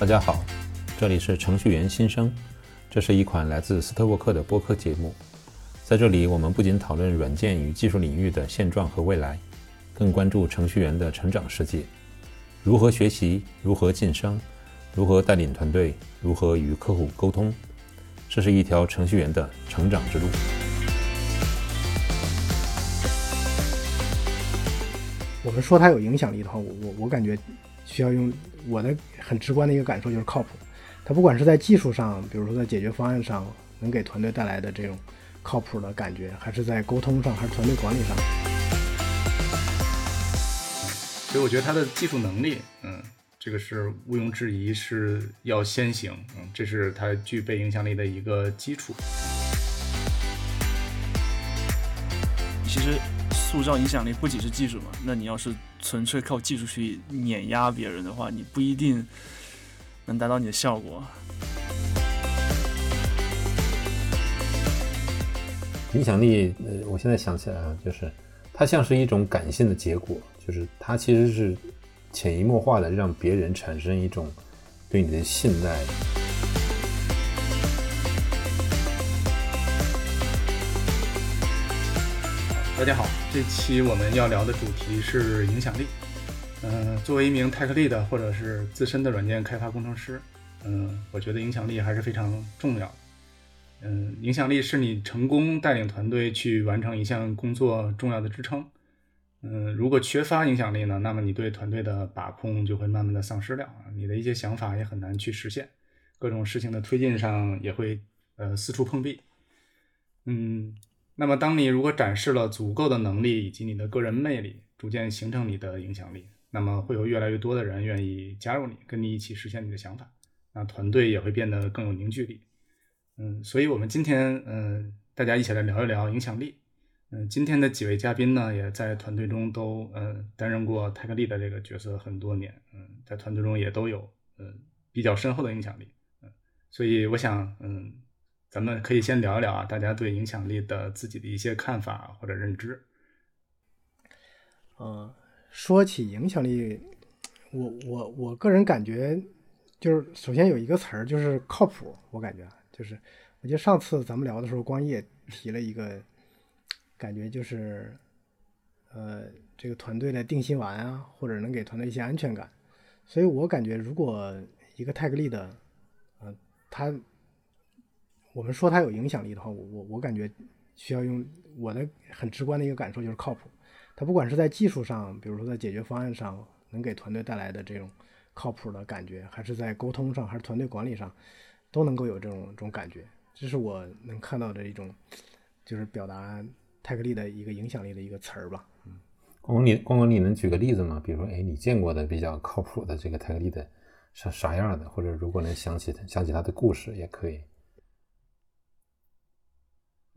大家好，这里是程序员新生，这是一款来自斯特沃克的播客节目。在这里，我们不仅讨论软件与技术领域的现状和未来，更关注程序员的成长世界，如何学习，如何晋升，如何带领团队，如何与客户沟通。这是一条程序员的成长之路。我们说它有影响力的话，我我我感觉需要用我的很直观的一个感受就是靠谱。它不管是在技术上，比如说在解决方案上，能给团队带来的这种靠谱的感觉，还是在沟通上，还是团队管理上。所以我觉得他的技术能力，嗯，这个是毋庸置疑是要先行，嗯，这是他具备影响力的一个基础。其实。塑造影响力不仅是技术嘛？那你要是纯粹靠技术去碾压别人的话，你不一定能达到你的效果。影响力，呃，我现在想起来啊，就是它像是一种感性的结果，就是它其实是潜移默化的让别人产生一种对你的信赖。大家好，这期我们要聊的主题是影响力。嗯，作为一名 tech lead 或者是资深的软件开发工程师，嗯，我觉得影响力还是非常重要。嗯，影响力是你成功带领团队去完成一项工作重要的支撑。嗯，如果缺乏影响力呢，那么你对团队的把控就会慢慢的丧失了，你的一些想法也很难去实现，各种事情的推进上也会呃四处碰壁。嗯。那么，当你如果展示了足够的能力以及你的个人魅力，逐渐形成你的影响力，那么会有越来越多的人愿意加入你，跟你一起实现你的想法，那团队也会变得更有凝聚力。嗯，所以我们今天，嗯，大家一起来聊一聊影响力。嗯，今天的几位嘉宾呢，也在团队中都，呃，担任过泰克利的这个角色很多年，嗯，在团队中也都有，嗯，比较深厚的影响力。嗯，所以我想，嗯。咱们可以先聊一聊啊，大家对影响力的自己的一些看法或者认知。嗯，说起影响力，我我我个人感觉，就是首先有一个词儿就是靠谱。我感觉就是，我记得上次咱们聊的时候，光也提了一个，感觉就是，呃，这个团队的定心丸啊，或者能给团队一些安全感。所以我感觉，如果一个泰格利的，呃，他。我们说它有影响力的话，我我我感觉需要用我的很直观的一个感受就是靠谱。它不管是在技术上，比如说在解决方案上，能给团队带来的这种靠谱的感觉，还是在沟通上，还是团队管理上，都能够有这种这种感觉。这是我能看到的一种，就是表达泰克利的一个影响力的一个词儿吧。嗯，光光你光光你能举个例子吗？比如说，哎，你见过的比较靠谱的这个泰克利的啥啥样的？或者如果能想起想起他的故事也可以。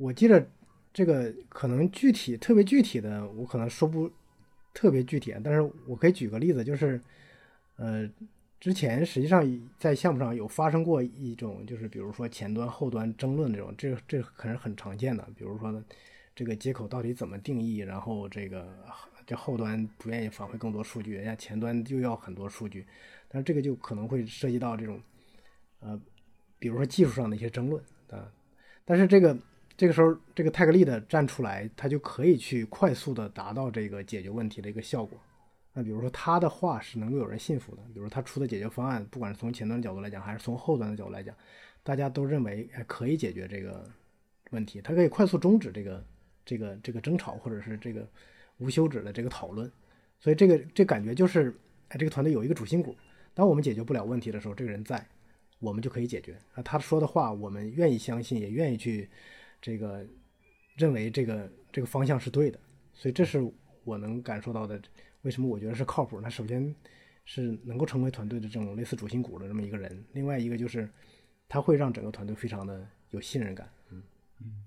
我记得这个可能具体特别具体的，我可能说不特别具体，但是我可以举个例子，就是呃，之前实际上在项目上有发生过一种，就是比如说前端后端争论这种，这这可能很常见的，比如说呢这个接口到底怎么定义，然后这个这后端不愿意返回更多数据，人家前端又要很多数据，但是这个就可能会涉及到这种呃，比如说技术上的一些争论啊，但是这个。这个时候，这个泰格利的站出来，他就可以去快速的达到这个解决问题的一个效果。那比如说他的话是能够有人信服的，比如他出的解决方案，不管是从前端的角度来讲，还是从后端的角度来讲，大家都认为可以解决这个问题，他可以快速终止这个这个这个争吵，或者是这个无休止的这个讨论。所以这个这感觉就是，哎，这个团队有一个主心骨，当我们解决不了问题的时候，这个人在，我们就可以解决。啊，他说的话我们愿意相信，也愿意去。这个认为这个这个方向是对的，所以这是我能感受到的。为什么我觉得是靠谱？那首先是能够成为团队的这种类似主心骨的这么一个人，另外一个就是他会让整个团队非常的有信任感。嗯嗯，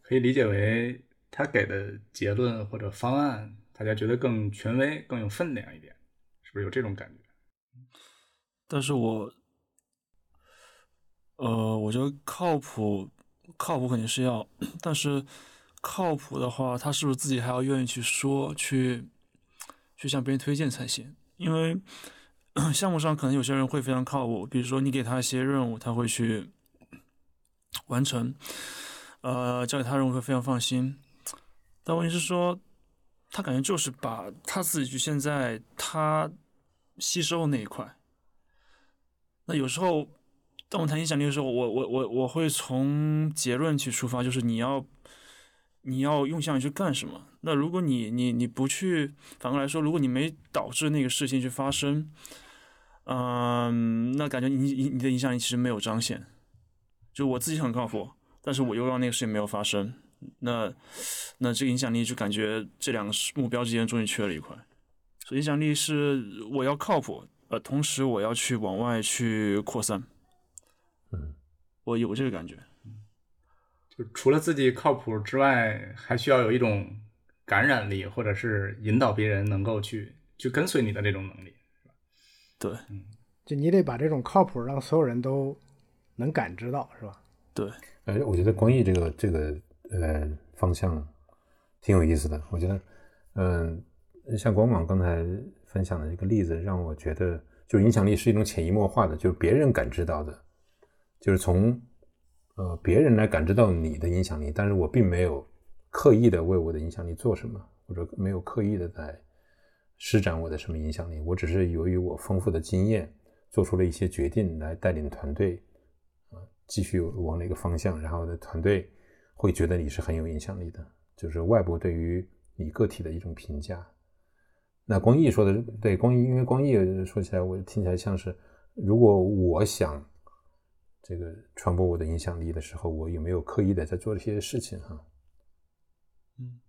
可以理解为他给的结论或者方案，大家觉得更权威、更有分量一点，是不是有这种感觉？但是我呃，我觉得靠谱。靠谱肯定是要，但是靠谱的话，他是不是自己还要愿意去说，去去向别人推荐才行？因为 项目上可能有些人会非常靠谱，比如说你给他一些任务，他会去完成，呃，交给他任务会非常放心。但问题是说，他感觉就是把他自己局限在他吸收那一块。那有时候，当我谈影响力的时候，我我我我会从结论去出发，就是你要你要用想力去干什么。那如果你你你不去，反过来说，如果你没导致那个事情去发生。嗯，那感觉你你你的影响力其实没有彰显，就我自己很靠谱，但是我又让那个事情没有发生，那那这个影响力就感觉这两个目标之间终于缺了一块，所以影响力是我要靠谱，呃，同时我要去往外去扩散，嗯，我有这个感觉，就除了自己靠谱之外，还需要有一种感染力，或者是引导别人能够去去跟随你的这种能力。对，嗯，就你得把这种靠谱让所有人都能感知到，是吧？对，呃，我觉得光艺这个这个呃方向挺有意思的。我觉得，嗯，像光芒刚才分享的这个例子，让我觉得，就影响力是一种潜移默化的，就是别人感知到的，就是从呃别人来感知到你的影响力，但是我并没有刻意的为我的影响力做什么，或者没有刻意的在。施展我的什么影响力？我只是由于我丰富的经验，做出了一些决定来带领团队，啊，继续往那个方向。然后的团队会觉得你是很有影响力的，就是外部对于你个体的一种评价。那光毅说的对，光毅因为光毅说起来，我听起来像是，如果我想这个传播我的影响力的时候，我有没有刻意的在做这些事情？哈，嗯。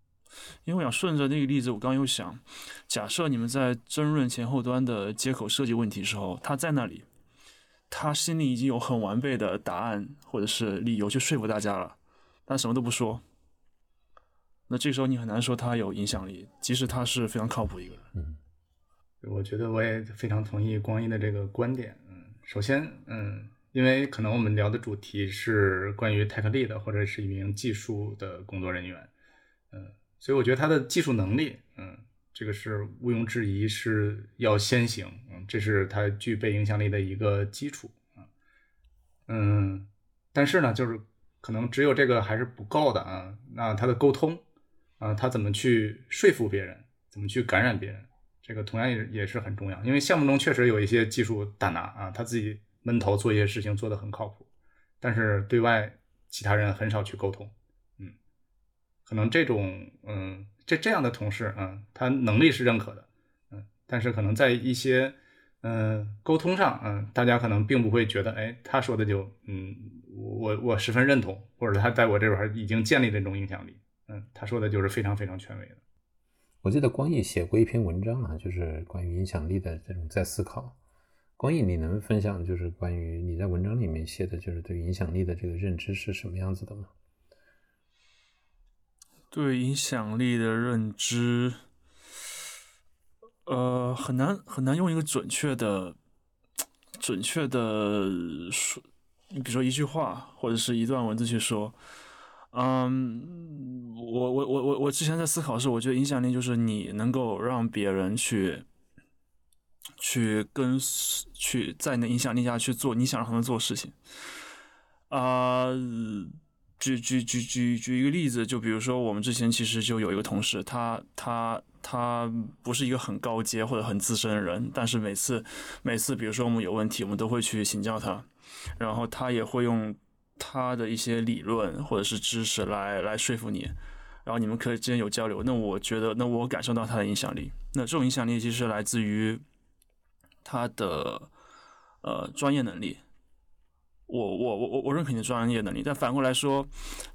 因为我想顺着那个例子，我刚又想，假设你们在争论前后端的接口设计问题时候，他在那里，他心里已经有很完备的答案或者是理由去说服大家了，但什么都不说，那这时候你很难说他有影响力，即使他是非常靠谱一个人。嗯，我觉得我也非常同意光一的这个观点。嗯，首先，嗯，因为可能我们聊的主题是关于 tech lead 或者是一名技术的工作人员，嗯。所以我觉得他的技术能力，嗯，这个是毋庸置疑是要先行，嗯，这是他具备影响力的一个基础，啊，嗯，但是呢，就是可能只有这个还是不够的啊。那他的沟通，啊，他怎么去说服别人，怎么去感染别人，这个同样也也是很重要。因为项目中确实有一些技术大拿啊，他自己闷头做一些事情做得很靠谱，但是对外其他人很少去沟通。嗯可能这种嗯，这这样的同事嗯，他能力是认可的，嗯，但是可能在一些嗯沟通上嗯，大家可能并不会觉得哎，他说的就嗯，我我十分认同，或者他在我这边已经建立了这种影响力，嗯，他说的就是非常非常权威的。我记得光毅写过一篇文章啊，就是关于影响力的这种在思考。光影，你能分享就是关于你在文章里面写的就是对影响力的这个认知是什么样子的吗？对影响力的认知，呃，很难很难用一个准确的、准确的说，你比如说一句话或者是一段文字去说。嗯，我我我我我之前在思考是，我觉得影响力就是你能够让别人去去跟去在你的影响力下去做你想让他们做的事情。啊。举举举举举一个例子，就比如说我们之前其实就有一个同事，他他他不是一个很高阶或者很资深的人，但是每次每次比如说我们有问题，我们都会去请教他，然后他也会用他的一些理论或者是知识来来说服你，然后你们可以之间有交流。那我觉得，那我感受到他的影响力，那这种影响力其实来自于他的呃专业能力。我我我我我认可你的专业能力，但反过来说，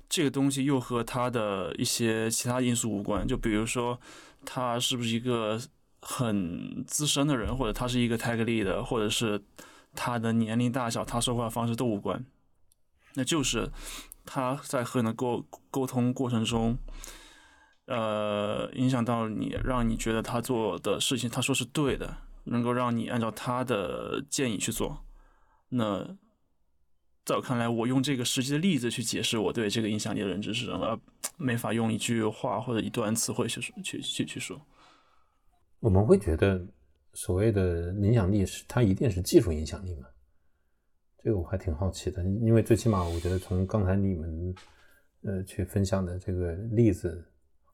这个东西又和他的一些其他因素无关。就比如说，他是不是一个很资深的人，或者他是一个 tag lead，或者是他的年龄大小，他说话方式都无关。那就是他在和你的沟沟通过程中，呃，影响到你，让你觉得他做的事情他说是对的，能够让你按照他的建议去做。那。在我看来，我用这个实际的例子去解释我对这个影响力的认知是什么，没法用一句话或者一段词汇去去去去说。我们会觉得，所谓的影响力是它一定是技术影响力吗？这个我还挺好奇的，因为最起码我觉得从刚才你们呃去分享的这个例子，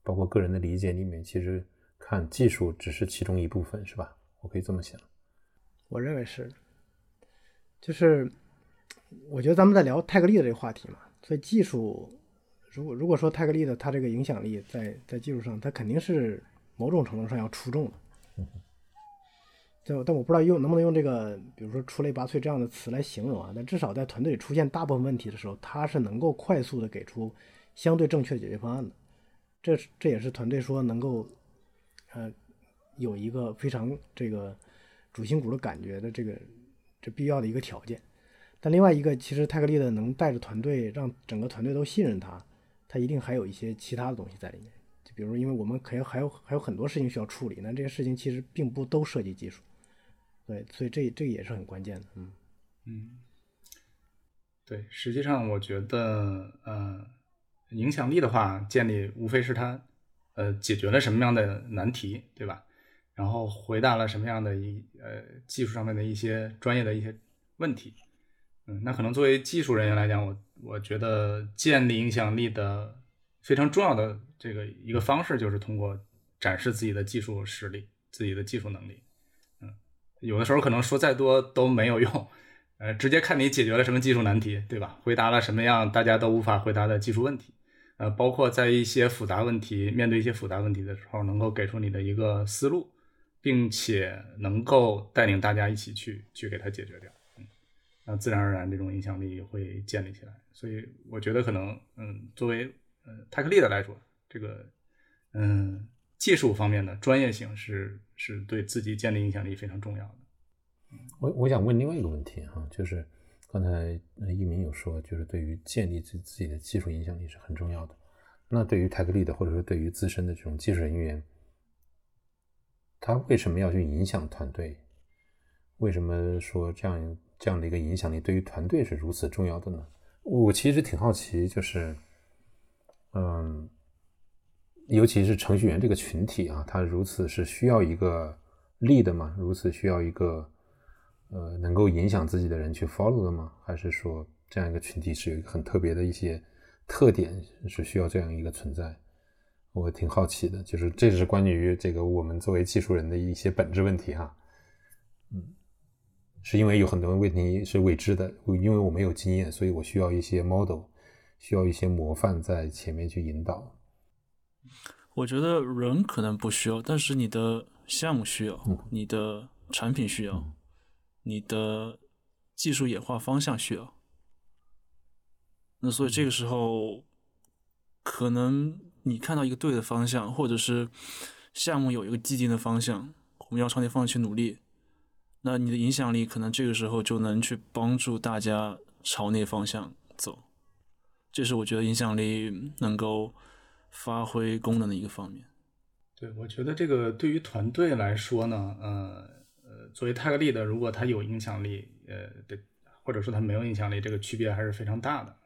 包括个人的理解里面，其实看技术只是其中一部分，是吧？我可以这么想。我认为是，就是我觉得咱们在聊泰格利的这个话题嘛，所以技术，如果如果说泰格利的它这个影响力在在技术上，它肯定是某种程度上要出众的。但但我不知道用能不能用这个，比如说出类拔萃这样的词来形容啊。但至少在团队里出现大部分问题的时候，他是能够快速的给出相对正确的解决方案的。这这也是团队说能够，呃，有一个非常这个主心骨的感觉的这个这必要的一个条件。但另外一个，其实泰格利的能带着团队让整个团队都信任他，他一定还有一些其他的东西在里面。就比如，因为我们可能还有还有很多事情需要处理，那这些事情其实并不都涉及技术。对，所以这这也是很关键的，嗯嗯，对，实际上我觉得，呃，影响力的话，建立无非是他，呃，解决了什么样的难题，对吧？然后回答了什么样的一呃技术上面的一些专业的一些问题，嗯，那可能作为技术人员来讲，我我觉得建立影响力的非常重要的这个一个方式，就是通过展示自己的技术实力、自己的技术能力。嗯有的时候可能说再多都没有用，呃，直接看你解决了什么技术难题，对吧？回答了什么样大家都无法回答的技术问题，呃，包括在一些复杂问题面对一些复杂问题的时候，能够给出你的一个思路，并且能够带领大家一起去去给它解决掉，嗯，那自然而然这种影响力会建立起来。所以我觉得可能，嗯，作为呃泰克利的来说，这个嗯技术方面的专业性是。是对自己建立影响力非常重要的。我我想问另外一个问题哈，就是刚才一鸣有说，就是对于建立自自己的技术影响力是很重要的。那对于泰格利的，或者说对于自身的这种技术人员，他为什么要去影响团队？为什么说这样这样的一个影响力对于团队是如此重要的呢？我其实挺好奇，就是嗯。尤其是程序员这个群体啊，他如此是需要一个 lead 吗？如此需要一个呃能够影响自己的人去 follow 的吗？还是说这样一个群体是有一个很特别的一些特点，是需要这样一个存在？我挺好奇的，就是这是关于这个我们作为技术人的一些本质问题哈。嗯，是因为有很多问题是未知的，因为我没有经验，所以我需要一些 model，需要一些模范在前面去引导。我觉得人可能不需要，但是你的项目需要，你的产品需要，你的技术演化方向需要。那所以这个时候，可能你看到一个对的方向，或者是项目有一个既定的方向，我们要朝那方向去努力。那你的影响力可能这个时候就能去帮助大家朝那方向走。这是我觉得影响力能够。发挥功能的一个方面，对我觉得这个对于团队来说呢，呃呃，作为泰格利的，如果他有影响力，呃的，或者说他没有影响力，这个区别还是非常大的。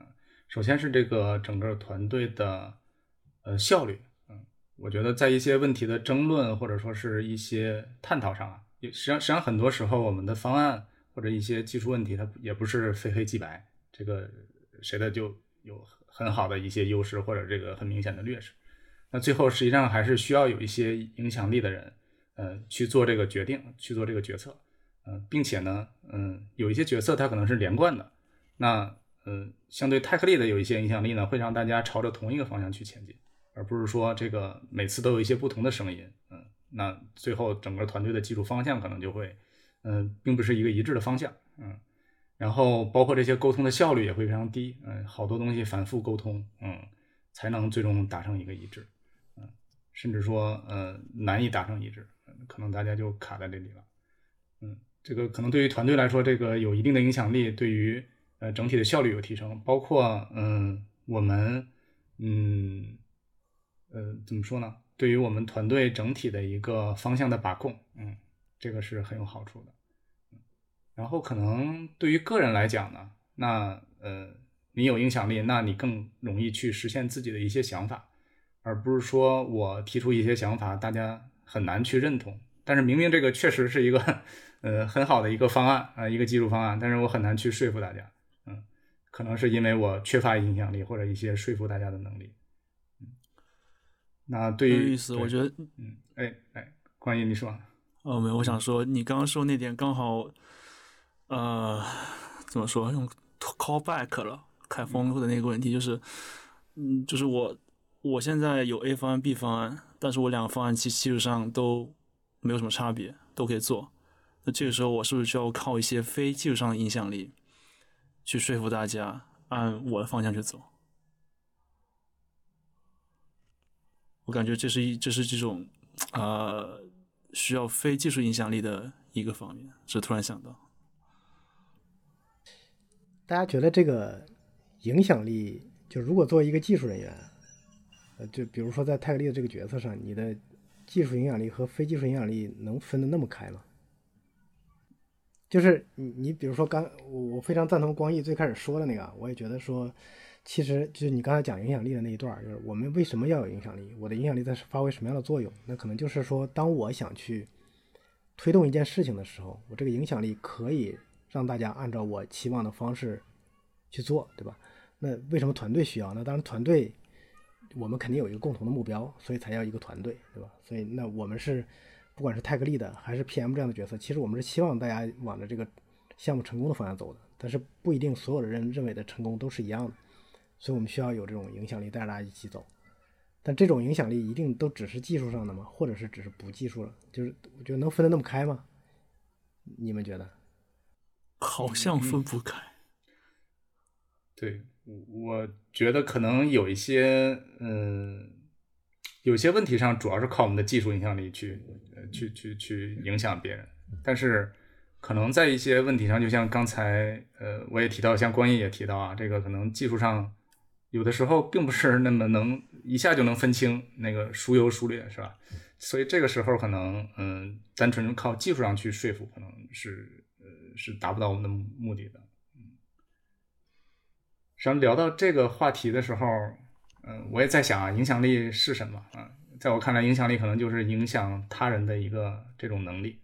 首先是这个整个团队的呃效率，嗯，我觉得在一些问题的争论或者说是一些探讨上啊，实际上实际上很多时候我们的方案或者一些技术问题，它也不是非黑即白，这个谁的就有。很好的一些优势或者这个很明显的劣势，那最后实际上还是需要有一些影响力的人，呃，去做这个决定，去做这个决策，嗯，并且呢，嗯，有一些决策它可能是连贯的，那，嗯，相对泰克利的有一些影响力呢，会让大家朝着同一个方向去前进，而不是说这个每次都有一些不同的声音，嗯，那最后整个团队的技术方向可能就会，嗯，并不是一个一致的方向，嗯。然后包括这些沟通的效率也会非常低，嗯，好多东西反复沟通，嗯，才能最终达成一个一致，嗯，甚至说，呃，难以达成一致，可能大家就卡在这里了，嗯，这个可能对于团队来说，这个有一定的影响力，对于呃整体的效率有提升，包括，嗯，我们，嗯，呃，怎么说呢？对于我们团队整体的一个方向的把控，嗯，这个是很有好处的。然后可能对于个人来讲呢，那呃，你有影响力，那你更容易去实现自己的一些想法，而不是说我提出一些想法，大家很难去认同，但是明明这个确实是一个呃很好的一个方案啊、一个技术方案，但是我很难去说服大家，嗯，可能是因为我缺乏影响力或者一些说服大家的能力。嗯，那对于有意思，我觉得嗯，哎哎，关于你说，哦，没有，我想说，你刚刚说那点刚好，呃，怎么说，用 call back 了凯峰的那个问题，就是，嗯，就是我我现在有 A 方案、B 方案，但是我两个方案其技术上都没有什么差别，都可以做。那这个时候，我是不是需要靠一些非技术上的影响力，去说服大家按我的方向去走？我感觉这是一，这是这种，呃，需要非技术影响力的一个方面，是突然想到。大家觉得这个影响力，就如果作为一个技术人员，呃，就比如说在泰格利的这个角色上，你的技术影响力和非技术影响力能分得那么开吗？就是你你比如说刚我我非常赞同光毅最开始说的那个，我也觉得说，其实就是你刚才讲影响力的那一段，就是我们为什么要有影响力？我的影响力在发挥什么样的作用？那可能就是说，当我想去推动一件事情的时候，我这个影响力可以让大家按照我期望的方式去做，对吧？那为什么团队需要？那当然，团队我们肯定有一个共同的目标，所以才要一个团队，对吧？所以那我们是不管是泰格利的还是 PM 这样的角色，其实我们是希望大家往着这个项目成功的方向走的，但是不一定所有的人认为的成功都是一样的，所以我们需要有这种影响力带着大家一起走。但这种影响力一定都只是技术上的吗？或者是只是不技术了？就是我觉得能分得那么开吗？你们觉得？好像分不开。对，我我觉得可能有一些，嗯，有些问题上主要是靠我们的技术影响力去，呃，去去去影响别人，但是可能在一些问题上，就像刚才，呃，我也提到，像关毅也提到啊，这个可能技术上有的时候并不是那么能一下就能分清那个孰优孰劣，是吧？所以这个时候可能，嗯，单纯靠技术上去说服，可能是，呃，是达不到我们的目的的。实际上聊到这个话题的时候，嗯、我也在想啊，影响力是什么啊？在我看来，影响力可能就是影响他人的一个这种能力。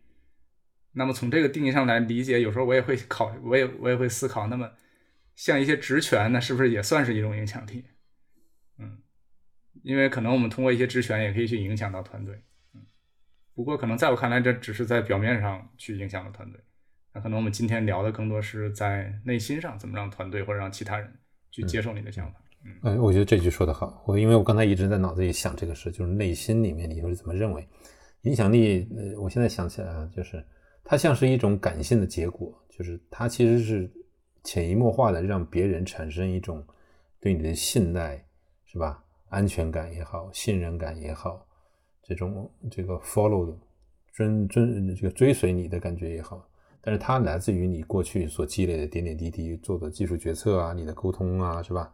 那么从这个定义上来理解，有时候我也会考，我也我也会思考，那么像一些职权，那是不是也算是一种影响力？嗯，因为可能我们通过一些职权也可以去影响到团队。嗯，不过可能在我看来，这只是在表面上去影响了团队。那可能我们今天聊的更多是在内心上，怎么让团队或者让其他人去接受你的想法。哎，我觉得这句说得好。我因为我刚才一直在脑子里想这个事，就是内心里面你是怎么认为影响力？呃，我现在想起来啊，就是它像是一种感性的结果，就是它其实是潜移默化的让别人产生一种对你的信赖，是吧？安全感也好，信任感也好，这种这个 follow 追追这个追随你的感觉也好。但是它来自于你过去所积累的点点滴滴做的技术决策啊，你的沟通啊，是吧？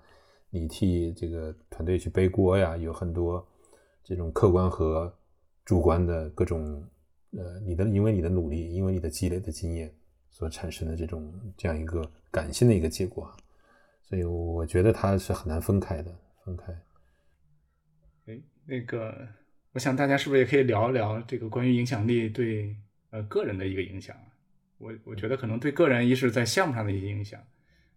你替这个团队去背锅呀，有很多这种客观和主观的各种呃，你的因为你的努力，因为你的积累的经验所产生的这种这样一个感性的一个结果啊，所以我觉得它是很难分开的，分开。哎，那个，我想大家是不是也可以聊一聊这个关于影响力对呃个人的一个影响啊？我我觉得可能对个人一是在项目上的一些影响，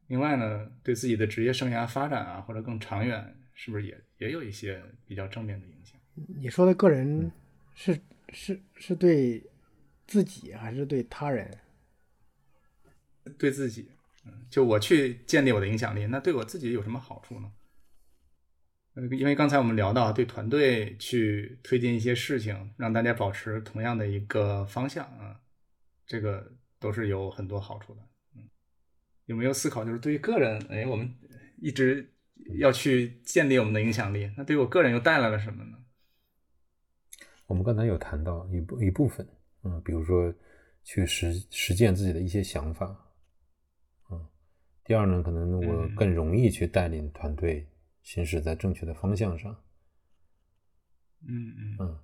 另外呢，对自己的职业生涯发展啊，或者更长远，是不是也也有一些比较正面的影响？你说的个人是是是对自己还是对他人？对自己，嗯，就我去建立我的影响力，那对我自己有什么好处呢？因为刚才我们聊到对团队去推进一些事情，让大家保持同样的一个方向啊，这个都是有很多好处的。嗯，有没有思考就是对于个人，哎，我们一直要去建立我们的影响力，那对我个人又带来了什么呢？我们刚才有谈到一部一部分，嗯，比如说去实实践自己的一些想法，第二呢，可能我嗯更容易去带领团队行驶在正确的方向上，嗯嗯嗯，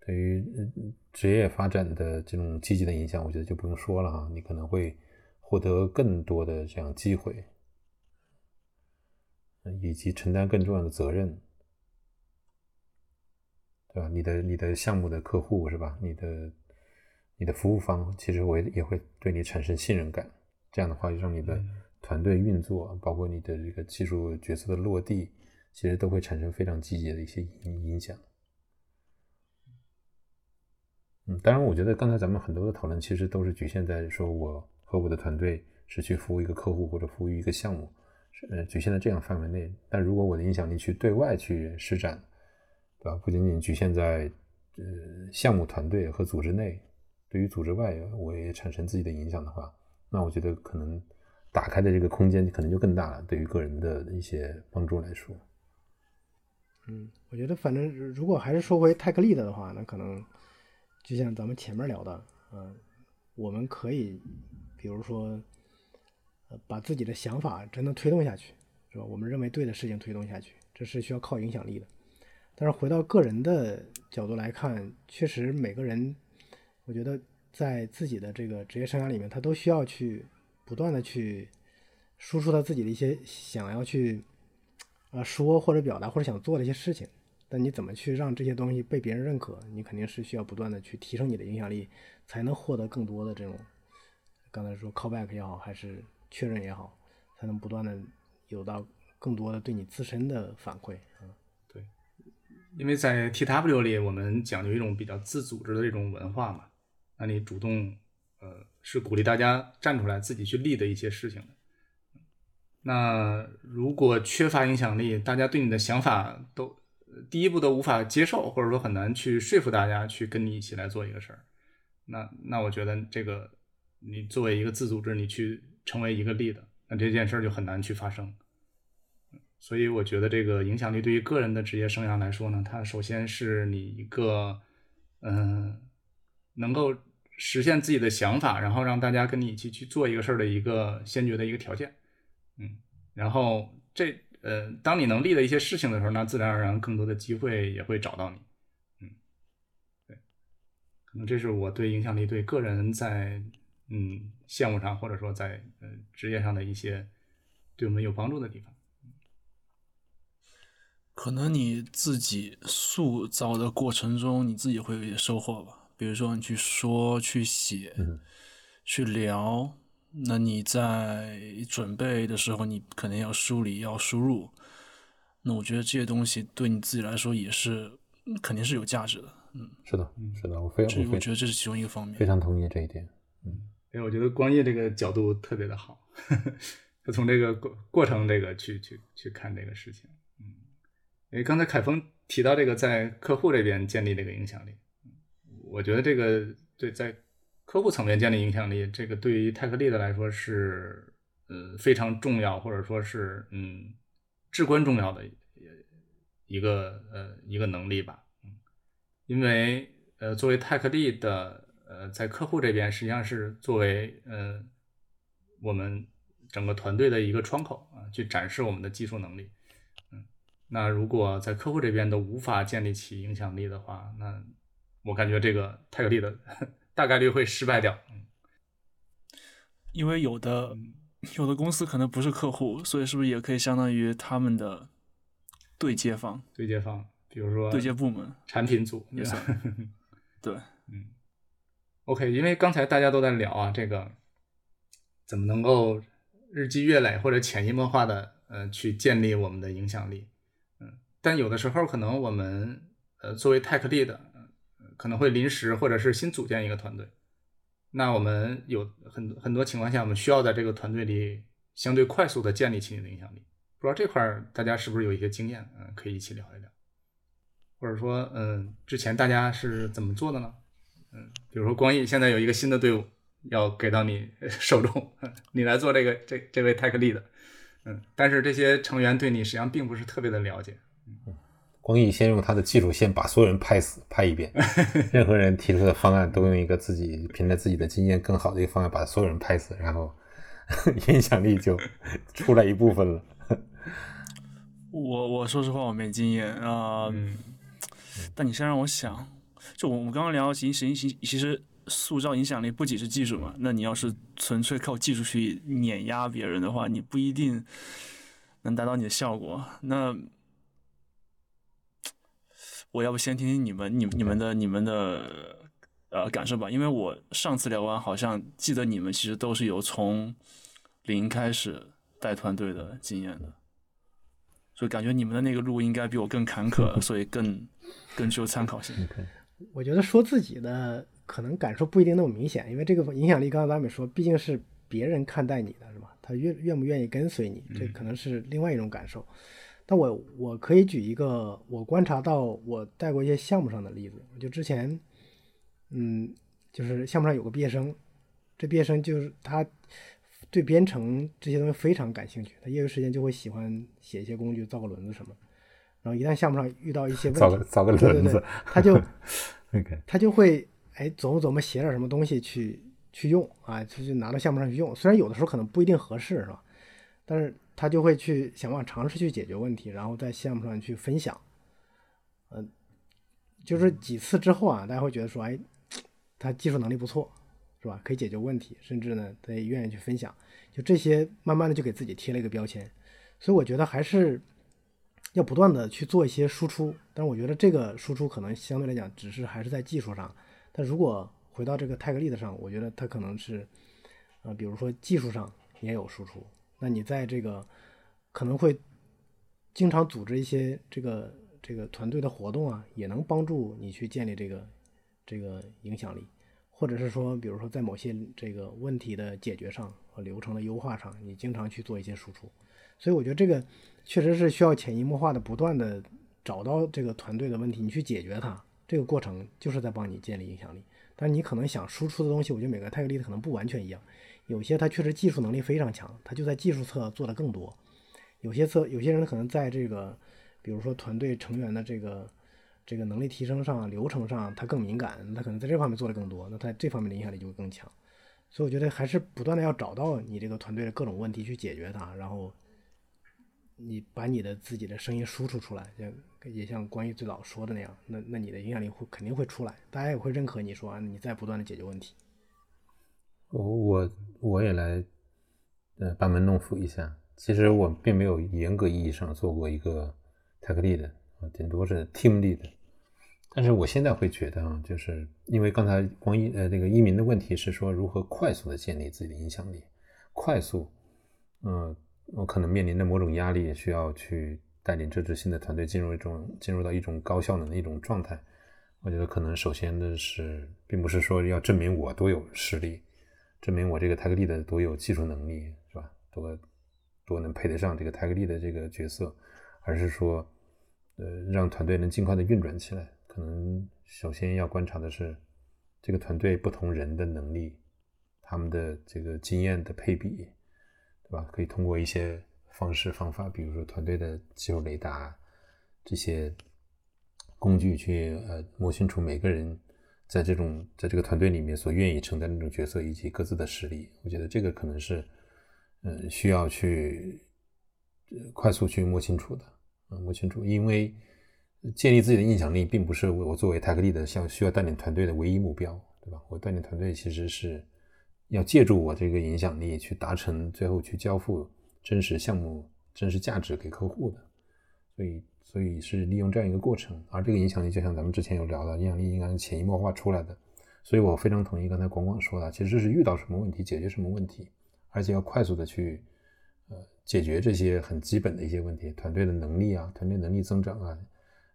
对于呃职业发展的这种积极的影响，我觉得就不用说了哈，你可能会获得更多的这样机会，呃以及承担更重要的责任，对吧？你的你的项目的客户是吧？你的你的服务方其实我也会对你产生信任感。这样的话就，让你的团队运作，包括你的这个技术角色的落地，其实都会产生非常积极的一些影影响。嗯，当然，我觉得刚才咱们很多的讨论其实都是局限在说我和我的团队是去服务一个客户或者服务一个项目，呃，局限在这样范围内。但如果我的影响力去对外去施展，对吧？不仅仅局限在呃项目团队和组织内，对于组织外我也产生自己的影响的话，那我觉得可能打开的这个空间可能就更大了。对于个人的一些帮助来说，嗯，我觉得反正如果还是说回泰克利的的话，那可能。就像咱们前面聊的，嗯，我们可以，比如说，把自己的想法真的推动下去，是吧？我们认为对的事情推动下去，这是需要靠影响力的。但是回到个人的角度来看，确实每个人，我觉得在自己的这个职业生涯里面，他都需要去不断的去输出他自己的一些想要去啊说或者表达或者想做的一些事情。但你怎么去让这些东西被别人认可？你肯定是需要不断的去提升你的影响力，才能获得更多的这种，刚才说 callback 也好，还是确认也好，才能不断的有到更多的对你自身的反馈。嗯，对，因为在 TW 里，我们讲究一种比较自组织的这种文化嘛，那你主动，呃，是鼓励大家站出来自己去立的一些事情。那如果缺乏影响力，大家对你的想法都。第一步都无法接受，或者说很难去说服大家去跟你一起来做一个事儿，那那我觉得这个你作为一个自组织，你去成为一个力的，那这件事儿就很难去发生。所以我觉得这个影响力对于个人的职业生涯来说呢，它首先是你一个嗯能够实现自己的想法，然后让大家跟你一起去做一个事儿的一个先决的一个条件。嗯，然后这。呃，当你能立的一些事情的时候，那自然而然更多的机会也会找到你。嗯，对，可能这是我对影响力对个人在嗯项目上或者说在呃职业上的一些对我们有帮助的地方。可能你自己塑造的过程中，你自己会有一些收获吧。比如说你去说、去写、去聊。那你在准备的时候，你肯定要梳理、要输入。那我觉得这些东西对你自己来说也是肯定是有价值的。嗯，是的，是的，我非常，我觉得这是其中一个方面。非常同意这一点。嗯，因为我觉得光业这个角度特别的好，就从这个过过程这个去去去看这个事情。嗯，因为刚才凯峰提到这个在客户这边建立这个影响力，我觉得这个对在。客户层面建立影响力，这个对于泰克利的来说是呃非常重要，或者说是嗯至关重要的一个呃一个能力吧。嗯，因为呃作为泰克利的呃在客户这边实际上是作为呃我们整个团队的一个窗口啊，去展示我们的技术能力。嗯，那如果在客户这边都无法建立起影响力的话，那我感觉这个泰克利的。大概率会失败掉，因为有的有的公司可能不是客户，所以是不是也可以相当于他们的对接方？对接方，比如说对接部门、产品组也算。对，嗯，OK，因为刚才大家都在聊啊，这个怎么能够日积月累或者潜移默化的呃去建立我们的影响力？嗯，但有的时候可能我们呃作为 tech lead。可能会临时或者是新组建一个团队，那我们有很很多情况下，我们需要在这个团队里相对快速的建立起你的影响力。不知道这块大家是不是有一些经验？嗯，可以一起聊一聊。或者说，嗯，之前大家是怎么做的呢？嗯，比如说光毅现在有一个新的队伍要给到你 手中，你来做这个这这位 tech lead，嗯，但是这些成员对你实际上并不是特别的了解，嗯。光毅先用他的技术先把所有人拍死，拍一遍。任何人提出的方案都用一个自己凭着自己的经验更好的一个方案把所有人拍死，然后 影响力就 出来一部分了。我我说实话我没经验啊，但你先让我想，就我们刚刚聊行行行其实塑造影响力不仅是技术嘛，那你要是纯粹靠技术去碾压别人的话，你不一定能达到你的效果。那我要不先听听你们、你、你们的、你们的呃感受吧，因为我上次聊完，好像记得你们其实都是有从零开始带团队的经验的，所以感觉你们的那个路应该比我更坎坷，所以更更具有参考性。我觉得说自己的可能感受不一定那么明显，因为这个影响力，刚才咱们也说，毕竟是别人看待你的，是吧？他愿愿不愿意跟随你，这可能是另外一种感受。但我我可以举一个我观察到我带过一些项目上的例子，就之前，嗯，就是项目上有个毕业生，这毕业生就是他对编程这些东西非常感兴趣，他业余时间就会喜欢写一些工具，造个轮子什么。然后一旦项目上遇到一些问题，造个造个轮子，他就 他就会哎琢磨琢磨写点什么东西去去用啊，就就拿到项目上去用。虽然有的时候可能不一定合适，是吧？但是他就会去想办法尝试去解决问题，然后在项目上去分享。嗯，就是几次之后啊，大家会觉得说，哎，他技术能力不错，是吧？可以解决问题，甚至呢，他也愿意去分享。就这些，慢慢的就给自己贴了一个标签。所以我觉得还是要不断的去做一些输出。但是我觉得这个输出可能相对来讲，只是还是在技术上。但如果回到这个泰格利的上，我觉得他可能是，呃，比如说技术上也有输出。那你在这个可能会经常组织一些这个这个团队的活动啊，也能帮助你去建立这个这个影响力，或者是说，比如说在某些这个问题的解决上和流程的优化上，你经常去做一些输出。所以我觉得这个确实是需要潜移默化的，不断的找到这个团队的问题，你去解决它。这个过程就是在帮你建立影响力。但你可能想输出的东西，我觉得每个泰格利的可能不完全一样。有些他确实技术能力非常强，他就在技术侧做的更多。有些侧有些人可能在这个，比如说团队成员的这个这个能力提升上、流程上，他更敏感，他可能在这方面做的更多，那他这方面的影响力就会更强。所以我觉得还是不断的要找到你这个团队的各种问题去解决它，然后你把你的自己的声音输出出来，像也像关于最早说的那样，那那你的影响力会肯定会出来，大家也会认可你说，你在不断的解决问题。我我我也来，呃，班门弄斧一下。其实我并没有严格意义上做过一个 tech lead，顶多是 team lead。但是我现在会觉得啊，就是因为刚才光一呃那个一鸣的问题是说如何快速的建立自己的影响力，快速，嗯，我可能面临的某种压力，需要去带领这支新的团队进入一种进入到一种高效能的一种状态。我觉得可能首先的是，并不是说要证明我多有实力。证明我这个泰格利的多有技术能力是吧？多多能配得上这个泰格利的这个角色，而是说，呃，让团队能尽快的运转起来。可能首先要观察的是这个团队不同人的能力，他们的这个经验的配比，对吧？可以通过一些方式方法，比如说团队的技术雷达这些工具去呃摸清楚每个人。在这种在这个团队里面所愿意承担的那种角色以及各自的实力，我觉得这个可能是，嗯，需要去快速去摸清楚的，嗯，摸清楚，因为建立自己的影响力并不是我作为泰克利的像需要带领团队的唯一目标，对吧？我带领团队其实是要借助我这个影响力去达成最后去交付真实项目、真实价值给客户的，所以。所以是利用这样一个过程，而这个影响力就像咱们之前有聊的，影响力应该是潜移默化出来的。所以我非常同意刚才广广说的，其实是遇到什么问题解决什么问题，而且要快速的去呃解决这些很基本的一些问题，团队的能力啊，团队能力增长啊，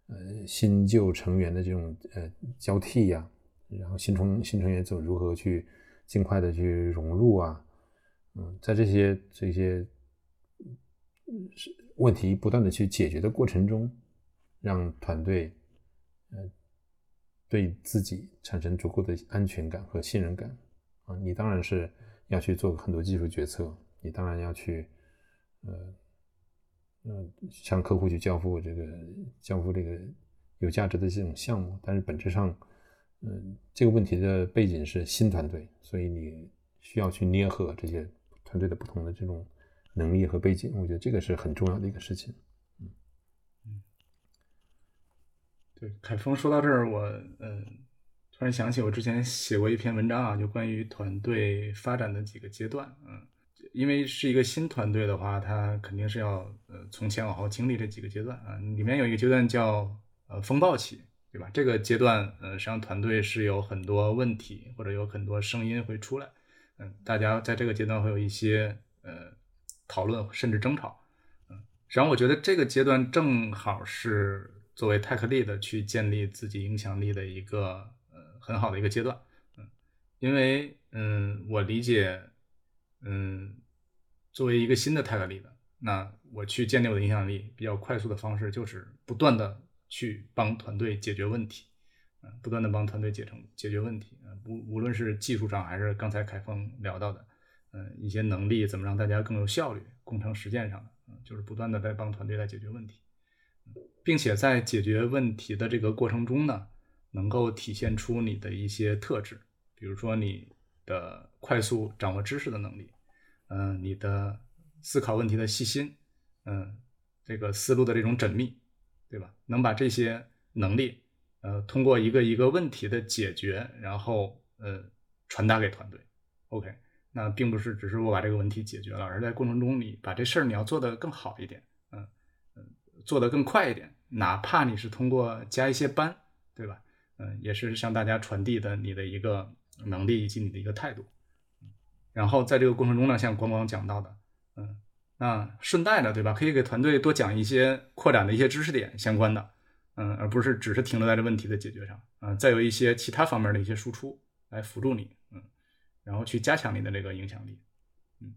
呃新旧成员的这种呃交替呀，然后新成新成员怎么如何去尽快的去融入啊，嗯，在这些这些是。问题不断的去解决的过程中，让团队，呃，对自己产生足够的安全感和信任感啊，你当然是要去做很多技术决策，你当然要去，呃，嗯，向客户去交付这个交付这个有价值的这种项目，但是本质上，嗯，这个问题的背景是新团队，所以你需要去捏合这些团队的不同的这种。能力和背景，我觉得这个是很重要的一个事情。嗯嗯，对，凯峰说到这儿，我呃突然想起我之前写过一篇文章啊，就关于团队发展的几个阶段。嗯，因为是一个新团队的话，它肯定是要呃从前往后经历这几个阶段啊。里面有一个阶段叫呃风暴期对吧？这个阶段，呃，实际上团队是有很多问题或者有很多声音会出来，嗯，大家在这个阶段会有一些呃讨论甚至争吵，嗯，实际上我觉得这个阶段正好是作为泰克利的去建立自己影响力的一个呃很好的一个阶段，嗯，因为嗯，我理解，嗯，作为一个新的泰克利的，那我去建立我的影响力比较快速的方式就是不断的。去帮团队解决问题，嗯，不断的帮团队解成解决问题，嗯，无无论是技术上还是刚才凯峰聊到的，嗯，一些能力怎么让大家更有效率，工程实践上的，嗯，就是不断的在帮团队来解决问题，并且在解决问题的这个过程中呢，能够体现出你的一些特质，比如说你的快速掌握知识的能力，嗯，你的思考问题的细心，嗯，这个思路的这种缜密。对吧？能把这些能力，呃，通过一个一个问题的解决，然后呃传达给团队。OK，那并不是只是我把这个问题解决了，而在过程中你把这事儿你要做得更好一点，嗯，做得更快一点，哪怕你是通过加一些班，对吧？嗯，也是向大家传递的你的一个能力以及你的一个态度。然后在这个过程中呢，像光光讲到的，嗯。那顺带的，对吧？可以给团队多讲一些扩展的一些知识点相关的，嗯，而不是只是停留在这问题的解决上，嗯，再有一些其他方面的一些输出来辅助你，然后去加强你的这个影响力，嗯，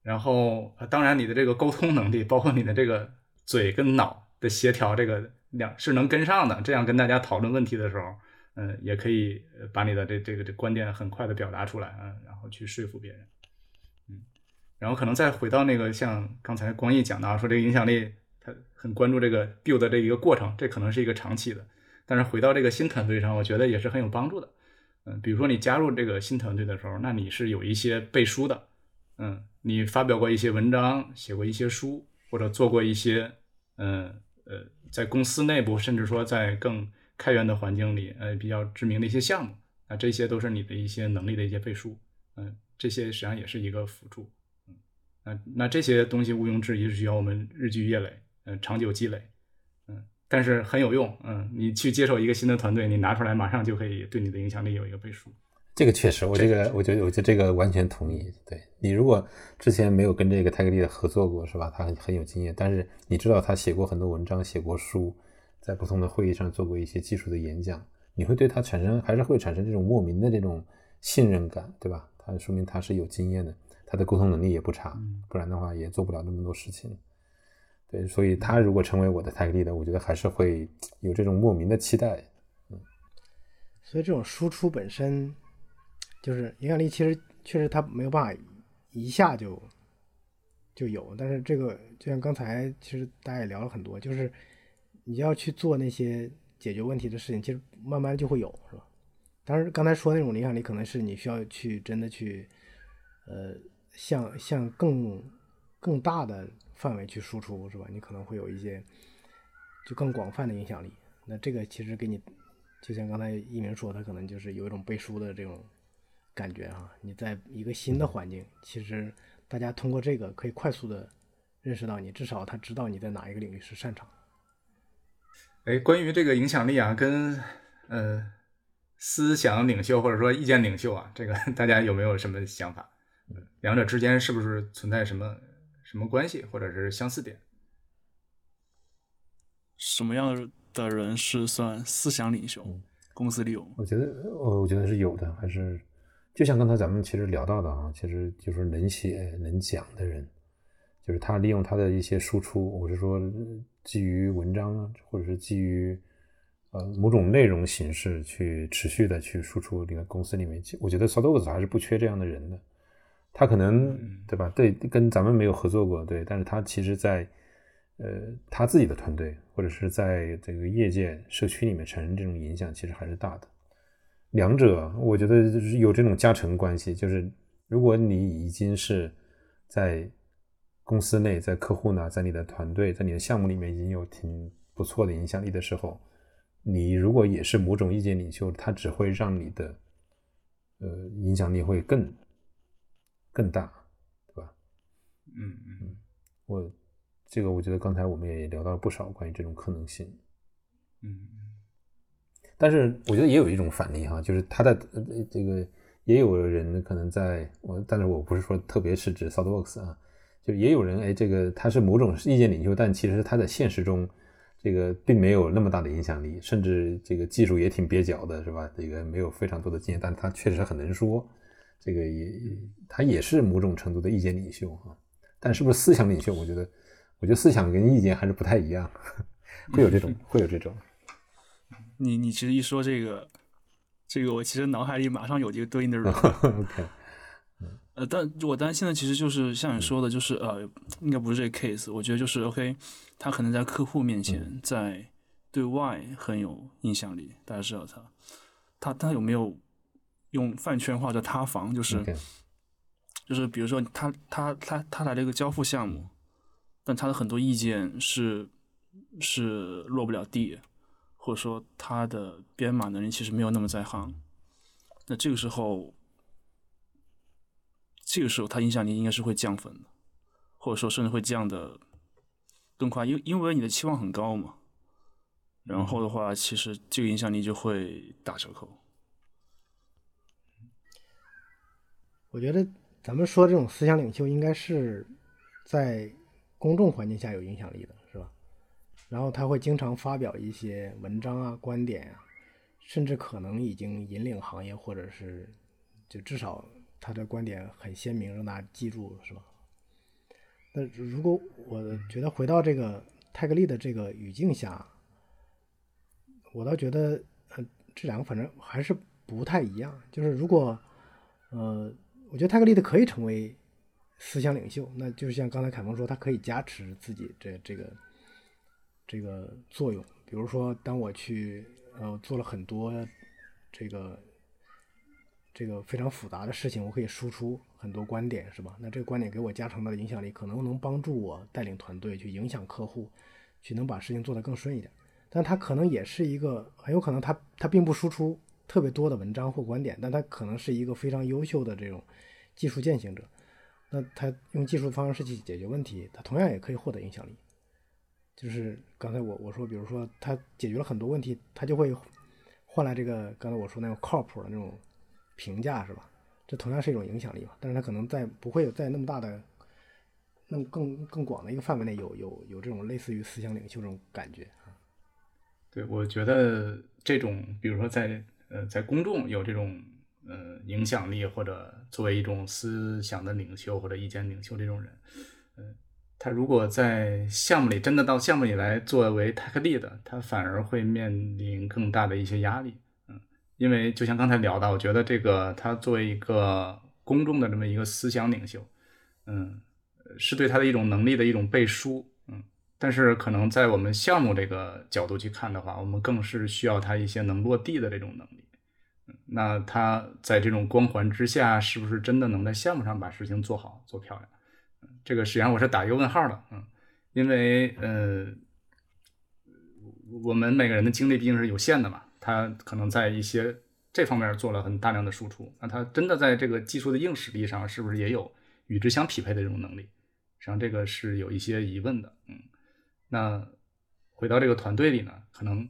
然后当然你的这个沟通能力，包括你的这个嘴跟脑的协调，这个两是能跟上的，这样跟大家讨论问题的时候，嗯，也可以把你的这这个这观点很快的表达出来，嗯，然后去说服别人。然后可能再回到那个像刚才光毅讲的啊，说这个影响力，他很关注这个 build 的这一个过程，这可能是一个长期的。但是回到这个新团队上，我觉得也是很有帮助的。嗯，比如说你加入这个新团队的时候，那你是有一些背书的，嗯，你发表过一些文章，写过一些书，或者做过一些，嗯呃，在公司内部，甚至说在更开源的环境里，呃，比较知名的一些项目，那这些都是你的一些能力的一些背书。嗯，这些实际上也是一个辅助。嗯那那这些东西毋庸置疑是需要我们日积月累，嗯，长久积累，但是很有用，嗯，你去接手一个新的团队，你拿出来马上就可以对你的影响力有一个背书。这个确实，我这个我觉得我觉得这个完全同意。对你如果之前没有跟这个泰格利的合作过，是吧？他很很有经验，但是你知道他写过很多文章，写过书，在不同的会议上做过一些技术的演讲，你会对他产生还是会产生这种莫名的这种信任感，对吧？他说明他是有经验的。他的沟通能力也不差，不然的话也做不了那么多事情。对，所以他如果成为我的泰格利的，我觉得还是会有这种莫名的期待。嗯，所以这种输出本身就是影响力，其实确实他没有办法一下就就有。但是这个就像刚才其实大家也聊了很多，就是你要去做那些解决问题的事情，其实慢慢就会有，是吧？当然刚才说那种影响力，可能是你需要去真的去呃。向向更更大的范围去输出是吧？你可能会有一些就更广泛的影响力。那这个其实给你，就像刚才一鸣说，他可能就是有一种背书的这种感觉啊。你在一个新的环境，其实大家通过这个可以快速的认识到你，至少他知道你在哪一个领域是擅长。哎，关于这个影响力啊，跟呃思想领袖或者说意见领袖啊，这个 大家有没有什么想法？两者之间是不是存在什么什么关系，或者是相似点？什么样的人是算思想领袖？公司里有？我觉得，我我觉得是有的，还是就像刚才咱们其实聊到的啊，其实就是能写能讲的人，就是他利用他的一些输出，我是说基于文章或者是基于呃某种内容形式去持续的去输出这个公司里面，我觉得 s o d o s 还是不缺这样的人的。他可能对吧？对，跟咱们没有合作过，对，但是他其实，在呃他自己的团队或者是在这个业界社区里面产生这种影响，其实还是大的。两者我觉得就是有这种加成关系，就是如果你已经是在公司内、在客户呢、在你的团队、在你的项目里面已经有挺不错的影响力的时候，你如果也是某种意见领袖，他只会让你的呃影响力会更。更大，对吧？嗯嗯，我这个我觉得刚才我们也聊到了不少关于这种可能性。嗯，但是我觉得也有一种反例哈，就是他在呃这个也有人可能在我，但是我不是说特别是指 Thoughtworks 啊，就也有人哎，这个他是某种意见领袖，但其实他在现实中这个并没有那么大的影响力，甚至这个技术也挺蹩脚的，是吧？这个没有非常多的经验，但他确实很能说，这个也他也是某种程度的意见领袖哈。但是不是思想领袖？我觉得，我觉得思想跟意见还是不太一样，会有这种，会有这种。你你其实一说这个，这个我其实脑海里马上有这个对应的人。OK，呃，但我担心的其实就是像你说的，就是呃，应该不是这个 case。我觉得就是 OK，他可能在客户面前，在对外很有影响力，大家知道他，他他有没有用饭圈话叫塌房？就是就是比如说他他他他来了一个交付项目，但他的很多意见是是落不了地。或者说他的编码能力其实没有那么在行，那这个时候，这个时候他影响力应该是会降分的，或者说甚至会降的更快，因因为你的期望很高嘛。然后的话，其实这个影响力就会打折扣。我觉得咱们说这种思想领袖，应该是在公众环境下有影响力的。是吧然后他会经常发表一些文章啊、观点啊，甚至可能已经引领行业，或者是就至少他的观点很鲜明，让大家记住，是吧？那如果我觉得回到这个泰格利的这个语境下，我倒觉得，呃，这两个反正还是不太一样。就是如果，呃，我觉得泰格利的可以成为思想领袖，那就是像刚才凯蒙说，他可以加持自己这这个。这个作用，比如说，当我去呃做了很多这个这个非常复杂的事情，我可以输出很多观点，是吧？那这个观点给我加成的影响力，可能能帮助我带领团队去影响客户，去能把事情做得更顺一点。但他可能也是一个很有可能他他并不输出特别多的文章或观点，但他可能是一个非常优秀的这种技术践行者。那他用技术方式去解决问题，他同样也可以获得影响力。就是刚才我我说，比如说他解决了很多问题，他就会换来这个刚才我说那种靠谱的那种评价，是吧？这同样是一种影响力嘛。但是他可能在不会有在那么大的、那么更更广的一个范围内有有有这种类似于思想领袖这种感觉啊。对，我觉得这种比如说在呃在公众有这种呃影响力，或者作为一种思想的领袖或者意见领袖这种人，嗯。他如果在项目里真的到项目里来作为 tech lead，他反而会面临更大的一些压力，嗯，因为就像刚才聊到，我觉得这个他作为一个公众的这么一个思想领袖，嗯，是对他的一种能力的一种背书，但是可能在我们项目这个角度去看的话，我们更是需要他一些能落地的这种能力，那他在这种光环之下，是不是真的能在项目上把事情做好做漂亮？这个实际上我是打一个问号的，嗯，因为呃，我们每个人的精力毕竟是有限的嘛，他可能在一些这方面做了很大量的输出，那他真的在这个技术的硬实力上是不是也有与之相匹配的这种能力？实际上这个是有一些疑问的，嗯，那回到这个团队里呢，可能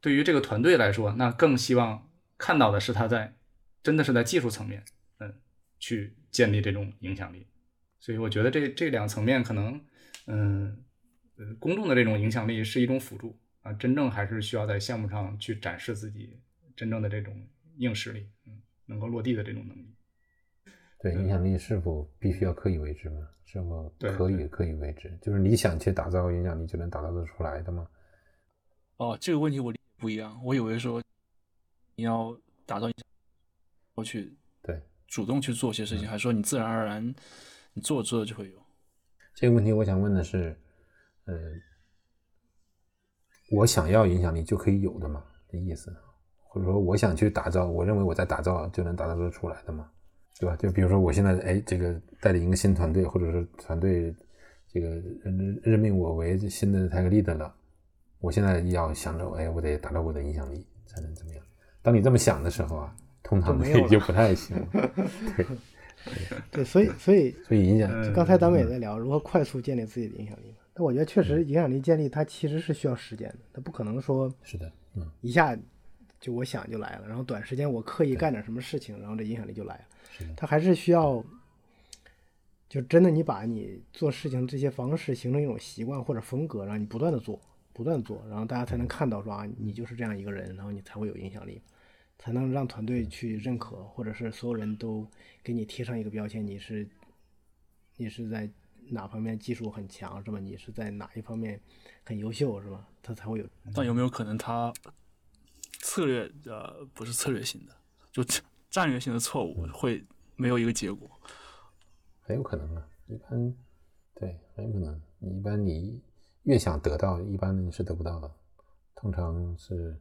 对于这个团队来说，那更希望看到的是他在真的是在技术层面，嗯，去建立这种影响力。所以我觉得这这两层面可能，嗯，呃，公众的这种影响力是一种辅助啊，真正还是需要在项目上去展示自己真正的这种硬实力，嗯，能够落地的这种能力。对，影响力是否必须要刻意为之吗？是否可以刻意为之？就是你想去打造影响力，就能打造得出来的吗？哦，这个问题我理解不一样，我以为说你要打造，我去对主动去做些事情，还是说你自然而然。你做着做着就会有这个问题。我想问的是，呃，我想要影响力就可以有的吗？的意思，或者说我想去打造，我认为我在打造就能打造得出来的吗？对吧？就比如说我现在哎，这个带领一个新团队，或者是团队这个任任命我为新的 tech lead 了，我现在要想着哎，我得达到我的影响力才能怎么样？当你这么想的时候啊，通常也就不太行。对。对，所以所以所以影响，刚才咱们也在聊如何快速建立自己的影响力嘛。但我觉得确实影响力建立它其实是需要时间的，它不可能说是的，嗯，一下就我想就来了，然后短时间我刻意干点什么事情，然后这影响力就来了。是的，它还是需要，就真的你把你做事情这些方式形成一种习惯或者风格，然后你不断的做，不断地做，然后大家才能看到说啊，你就是这样一个人，然后你才会有影响力，才能让团队去认可，或者是所有人都给你贴上一个标签，你是你是在哪方面技术很强是吧？你是在哪一方面很优秀是吧？他才会有但有没有可能他策略呃不是策略性的，就战战略性的错误会没有一个结果？很有可能啊，一般对，很有可能。你一般你越想得到，一般是得不到的，通常是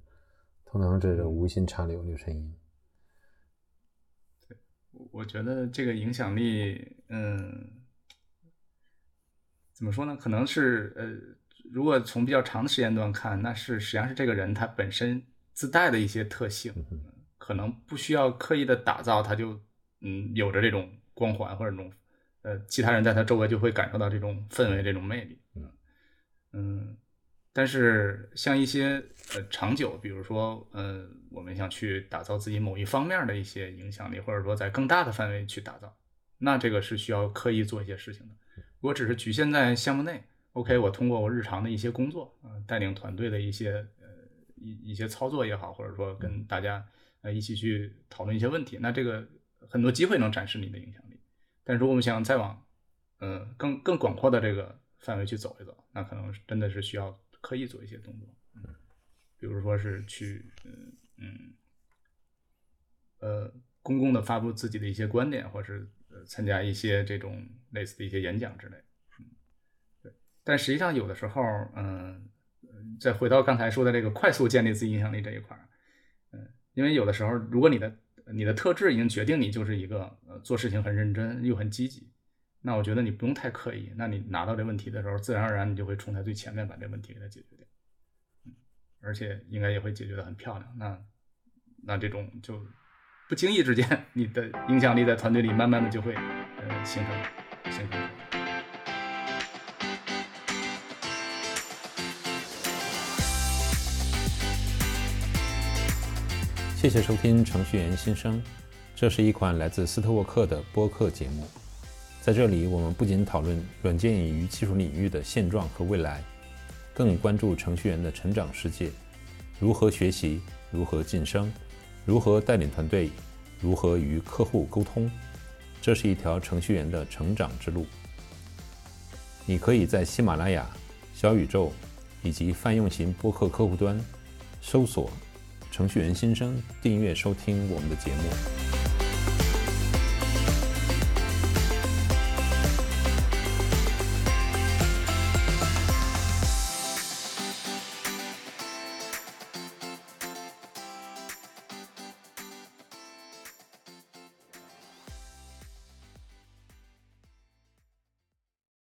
通常是无心插柳柳成荫。我觉得这个影响力，嗯，怎么说呢？可能是呃，如果从比较长的时间段看，那是实际上是这个人他本身自带的一些特性，可能不需要刻意的打造，它就嗯有着这种光环或者这种呃，其他人在他周围就会感受到这种氛围、这种魅力，嗯嗯。但是像一些呃长久，比如说呃，我们想去打造自己某一方面的一些影响力，或者说在更大的范围去打造，那这个是需要刻意做一些事情的。如果只是局限在项目内，OK，我通过我日常的一些工作啊、呃，带领团队的一些呃一一些操作也好，或者说跟大家呃一起去讨论一些问题，那这个很多机会能展示你的影响力。但如果我们想再往呃更更广阔的这个范围去走一走，那可能真的是需要。刻意做一些动作，嗯，比如说是去，嗯嗯，呃，公共的发布自己的一些观点，或是呃参加一些这种类似的一些演讲之类，嗯，对。但实际上有的时候，嗯，再回到刚才说的这个快速建立自己影响力这一块儿，嗯，因为有的时候，如果你的你的特质已经决定你就是一个呃做事情很认真又很积极。那我觉得你不用太刻意，那你拿到这问题的时候，自然而然你就会冲在最前面把这问题给它解决掉，嗯，而且应该也会解决的很漂亮。那那这种就不经意之间，你的影响力在团队里慢慢的就会呃形成形成。谢谢收听程序员新生，这是一款来自斯特沃克的播客节目。在这里，我们不仅讨论软件与技术领域的现状和未来，更关注程序员的成长世界：如何学习，如何晋升，如何带领团队，如何与客户沟通。这是一条程序员的成长之路。你可以在喜马拉雅、小宇宙以及泛用型播客客户端搜索“程序员新生”，订阅收听我们的节目。